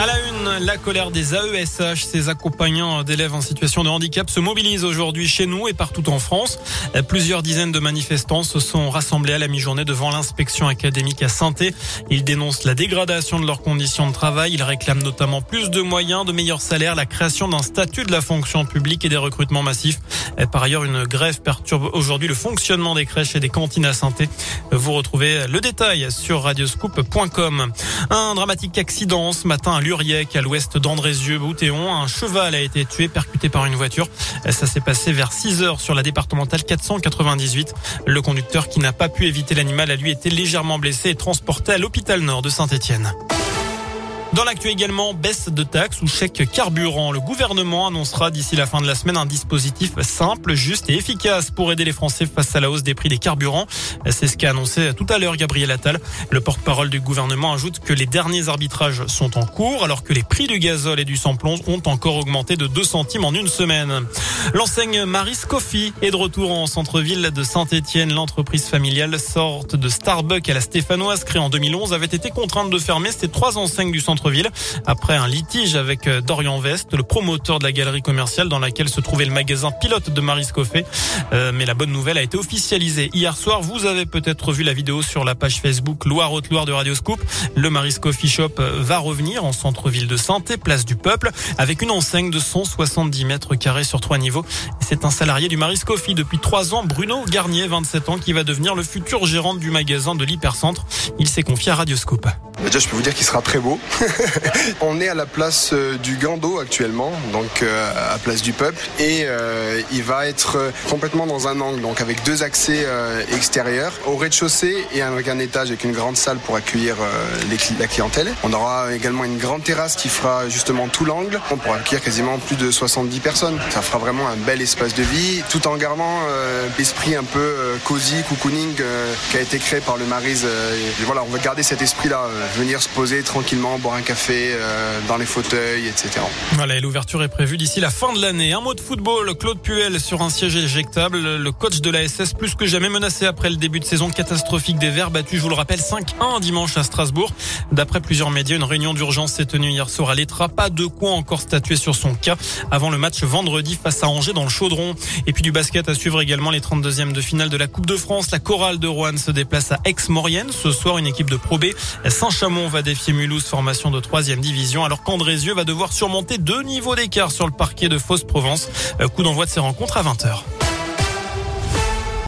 À la une, la colère des AESH, ces accompagnants d'élèves en situation de handicap se mobilisent aujourd'hui chez nous et partout en France. Plusieurs dizaines de manifestants se sont rassemblés à la mi-journée devant l'inspection académique à saint Ils dénoncent la dégradation de leurs conditions de travail. Ils réclament notamment plus de moyens, de meilleurs salaires, la création d'un statut de la fonction publique et des recrutements massifs. Par ailleurs, une grève perturbe aujourd'hui le fonctionnement des crèches et des cantines à saint Vous retrouvez le détail sur radioscoop.com. Un dramatique accident ce matin À l'ouest d'Andrézieux, Boutéon. Un cheval a été tué, percuté par une voiture. Ça s'est passé vers 6 heures sur la départementale 498. Le conducteur qui n'a pas pu éviter l'animal a lui été légèrement blessé et transporté à l'hôpital nord de Saint-Etienne. Dans l'actu également, baisse de taxes ou chèque carburant. Le gouvernement annoncera d'ici la fin de la semaine un dispositif simple, juste et efficace pour aider les Français face à la hausse des prix des carburants. C'est ce qu'a annoncé tout à l'heure Gabriel Attal. Le porte-parole du gouvernement ajoute que les derniers arbitrages sont en cours alors que les prix du gazole et du samplon ont encore augmenté de 2 centimes en une semaine. L'enseigne Maris Coffee est de retour en centre-ville de Saint-Etienne. L'entreprise familiale, sorte de Starbucks à la Stéphanoise créée en 2011, avait été contrainte de fermer ses trois enseignes du centre après un litige avec euh, Dorian Vest, le promoteur de la galerie commerciale dans laquelle se trouvait le magasin pilote de Maris Coffey. Euh, mais la bonne nouvelle a été officialisée hier soir. Vous avez peut-être vu la vidéo sur la page Facebook Loire-Haute-Loire de Radio Scoop. Le Maris Coffee Shop euh, va revenir en centre-ville de Santé, place du Peuple, avec une enseigne de 170 mètres carrés sur trois niveaux. C'est un salarié du Maris Coffee depuis trois ans, Bruno Garnier, 27 ans, qui va devenir le futur gérant du magasin de l'Hypercentre. Il s'est confié à Radio Scoop. Déjà, je peux vous dire qu'il sera très beau. on est à la place euh, du Gando actuellement, donc euh, à place du Peuple, et euh, il va être complètement dans un angle, donc avec deux accès extérieurs, au rez-de-chaussée et avec un étage avec une grande salle pour accueillir la clientèle. On aura également une grande terrasse qui fera justement tout l'angle. On pourra accueillir quasiment plus de 70 personnes. Ça fera vraiment un bel espace de vie, tout en gardant l'esprit un peu cosy, cocooning qui a été créé par le Marise. voilà, on veut garder cet esprit-là, venir se poser tranquillement, boire un café euh, dans les fauteuils, etc. Voilà, l'ouverture est prévue d'ici la fin de l'année. Un mot de football, Claude Puel sur un siège éjectable. Le coach de la SS plus que jamais menacé après le début de saison catastrophique des Verts, battu, je vous le rappelle, 5-1 dimanche à Strasbourg. D'après plusieurs médias, une réunion d'urgence s'est tenue hier soir à l'Etra. Pas de quoi encore statuer sur son cas avant le match vendredi face à Angers dans le Chaudron. Et puis du basket à suivre également les 32e de finale de la Coupe de France. La chorale de Rouen se déplace à Aix-Maurienne. Ce soir, une équipe de Pro B. Saint-Chamond va défier Mulhouse, formation de 3 division, alors qu'Andrézieux va devoir surmonter deux niveaux d'écart sur le parquet de Fausse-Provence. Euh, coup d'envoi de ces rencontres à 20h.